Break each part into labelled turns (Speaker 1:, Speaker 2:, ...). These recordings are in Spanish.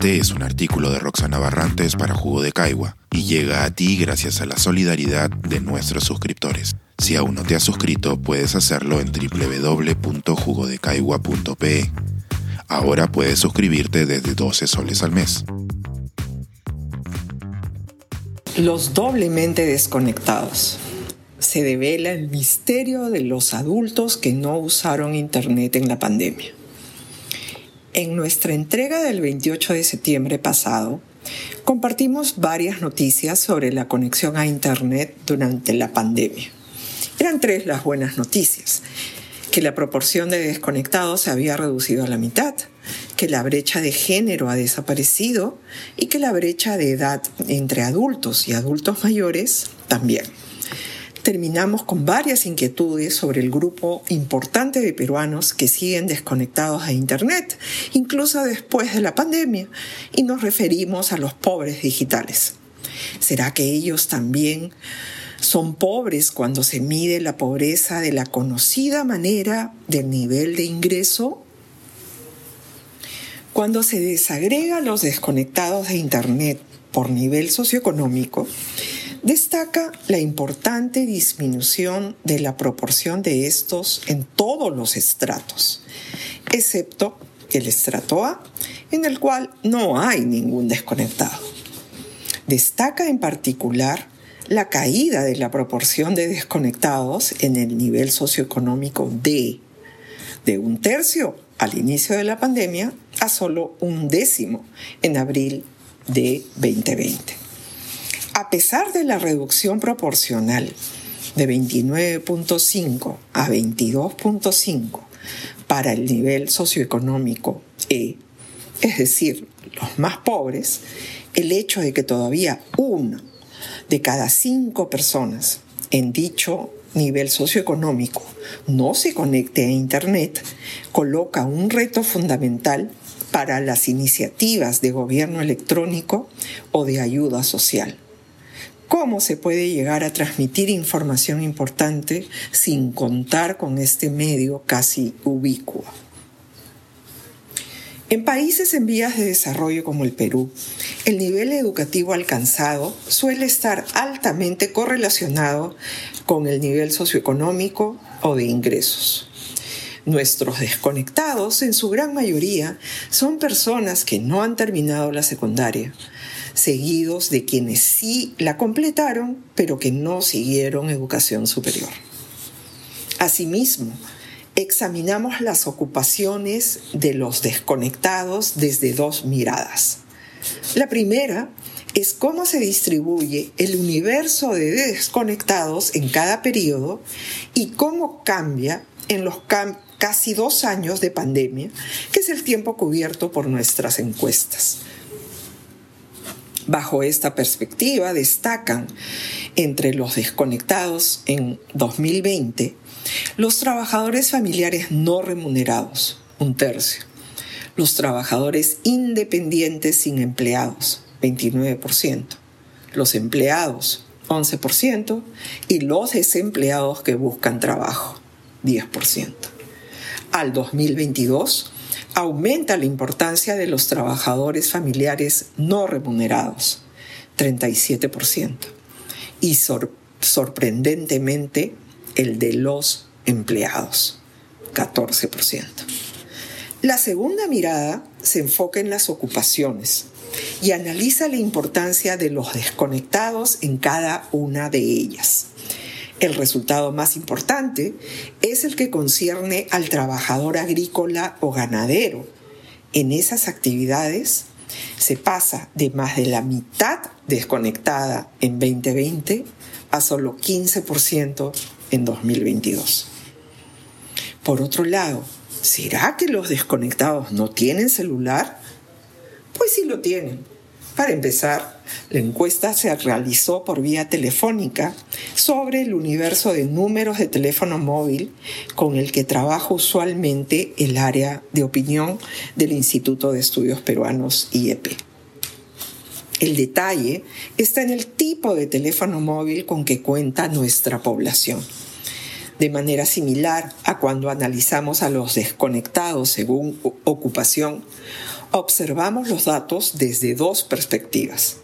Speaker 1: Este es un artículo de Roxana Barrantes para Jugo de Caigua y llega a ti gracias a la solidaridad de nuestros suscriptores. Si aún no te has suscrito, puedes hacerlo en www.jugodecaigua.pe. Ahora puedes suscribirte desde 12 soles al mes.
Speaker 2: Los doblemente desconectados. Se devela el misterio de los adultos que no usaron Internet en la pandemia. En nuestra entrega del 28 de septiembre pasado, compartimos varias noticias sobre la conexión a Internet durante la pandemia. Eran tres las buenas noticias. Que la proporción de desconectados se había reducido a la mitad, que la brecha de género ha desaparecido y que la brecha de edad entre adultos y adultos mayores también terminamos con varias inquietudes sobre el grupo importante de peruanos que siguen desconectados a Internet, incluso después de la pandemia, y nos referimos a los pobres digitales. ¿Será que ellos también son pobres cuando se mide la pobreza de la conocida manera del nivel de ingreso? Cuando se desagrega los desconectados de Internet por nivel socioeconómico, Destaca la importante disminución de la proporción de estos en todos los estratos, excepto el estrato A, en el cual no hay ningún desconectado. Destaca en particular la caída de la proporción de desconectados en el nivel socioeconómico D, de un tercio al inicio de la pandemia a solo un décimo en abril de 2020 a pesar de la reducción proporcional de 29.5 a 22.5 para el nivel socioeconómico E, es decir, los más pobres, el hecho de que todavía uno de cada cinco personas en dicho nivel socioeconómico no se conecte a Internet coloca un reto fundamental para las iniciativas de gobierno electrónico o de ayuda social cómo se puede llegar a transmitir información importante sin contar con este medio casi ubicuo. En países en vías de desarrollo como el Perú, el nivel educativo alcanzado suele estar altamente correlacionado con el nivel socioeconómico o de ingresos. Nuestros desconectados, en su gran mayoría, son personas que no han terminado la secundaria, seguidos de quienes sí la completaron, pero que no siguieron educación superior. Asimismo, examinamos las ocupaciones de los desconectados desde dos miradas. La primera es cómo se distribuye el universo de desconectados en cada periodo y cómo cambia en los casi dos años de pandemia, que es el tiempo cubierto por nuestras encuestas. Bajo esta perspectiva destacan entre los desconectados en 2020 los trabajadores familiares no remunerados, un tercio, los trabajadores independientes sin empleados, 29%, los empleados, 11%, y los desempleados que buscan trabajo, 10%. Al 2022, aumenta la importancia de los trabajadores familiares no remunerados, 37%, y sorprendentemente el de los empleados, 14%. La segunda mirada se enfoca en las ocupaciones y analiza la importancia de los desconectados en cada una de ellas. El resultado más importante es el que concierne al trabajador agrícola o ganadero. En esas actividades se pasa de más de la mitad desconectada en 2020 a solo 15% en 2022. Por otro lado, ¿será que los desconectados no tienen celular? Pues sí lo tienen para empezar, la encuesta se realizó por vía telefónica sobre el universo de números de teléfono móvil con el que trabaja usualmente el área de opinión del Instituto de Estudios Peruanos IEP. El detalle está en el tipo de teléfono móvil con que cuenta nuestra población. De manera similar a cuando analizamos a los desconectados según ocupación, observamos los datos desde dos perspectivas.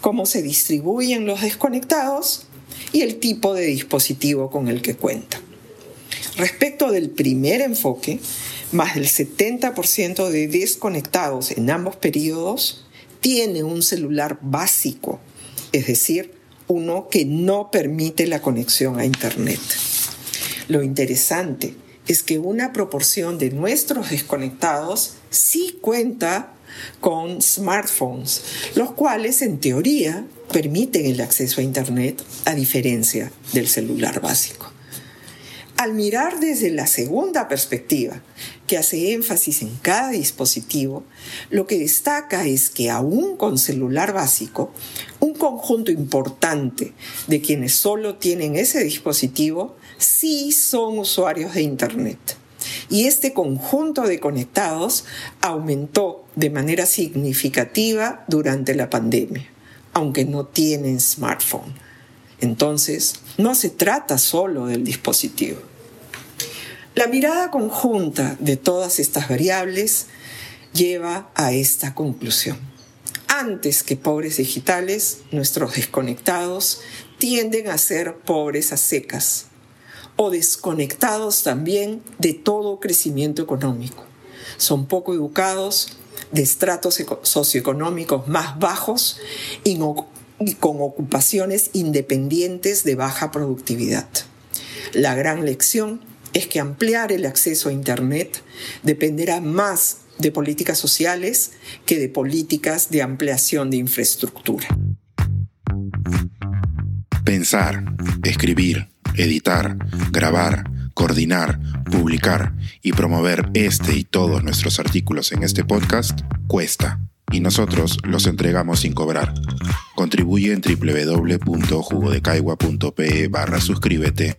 Speaker 2: Cómo se distribuyen los desconectados y el tipo de dispositivo con el que cuentan. Respecto del primer enfoque, más del 70% de desconectados en ambos periodos tiene un celular básico, es decir, uno que no permite la conexión a Internet. Lo interesante es que una proporción de nuestros desconectados sí cuenta con smartphones, los cuales en teoría permiten el acceso a Internet a diferencia del celular básico. Al mirar desde la segunda perspectiva, que hace énfasis en cada dispositivo, lo que destaca es que aún con celular básico, un conjunto importante de quienes solo tienen ese dispositivo sí son usuarios de Internet. Y este conjunto de conectados aumentó de manera significativa durante la pandemia, aunque no tienen smartphone. Entonces, no se trata solo del dispositivo. La mirada conjunta de todas estas variables lleva a esta conclusión. Antes que pobres digitales, nuestros desconectados tienden a ser pobres a secas o desconectados también de todo crecimiento económico. Son poco educados, de estratos socioeconómicos más bajos y, con ocupaciones independientes de baja productividad. La gran lección es que ampliar el acceso a Internet dependerá más de políticas sociales que de políticas de ampliación de infraestructura.
Speaker 1: Pensar, escribir, editar, grabar, coordinar, publicar y promover este y todos nuestros artículos en este podcast cuesta y nosotros los entregamos sin cobrar. Contribuye en www.jugodecaigua.pe barra suscríbete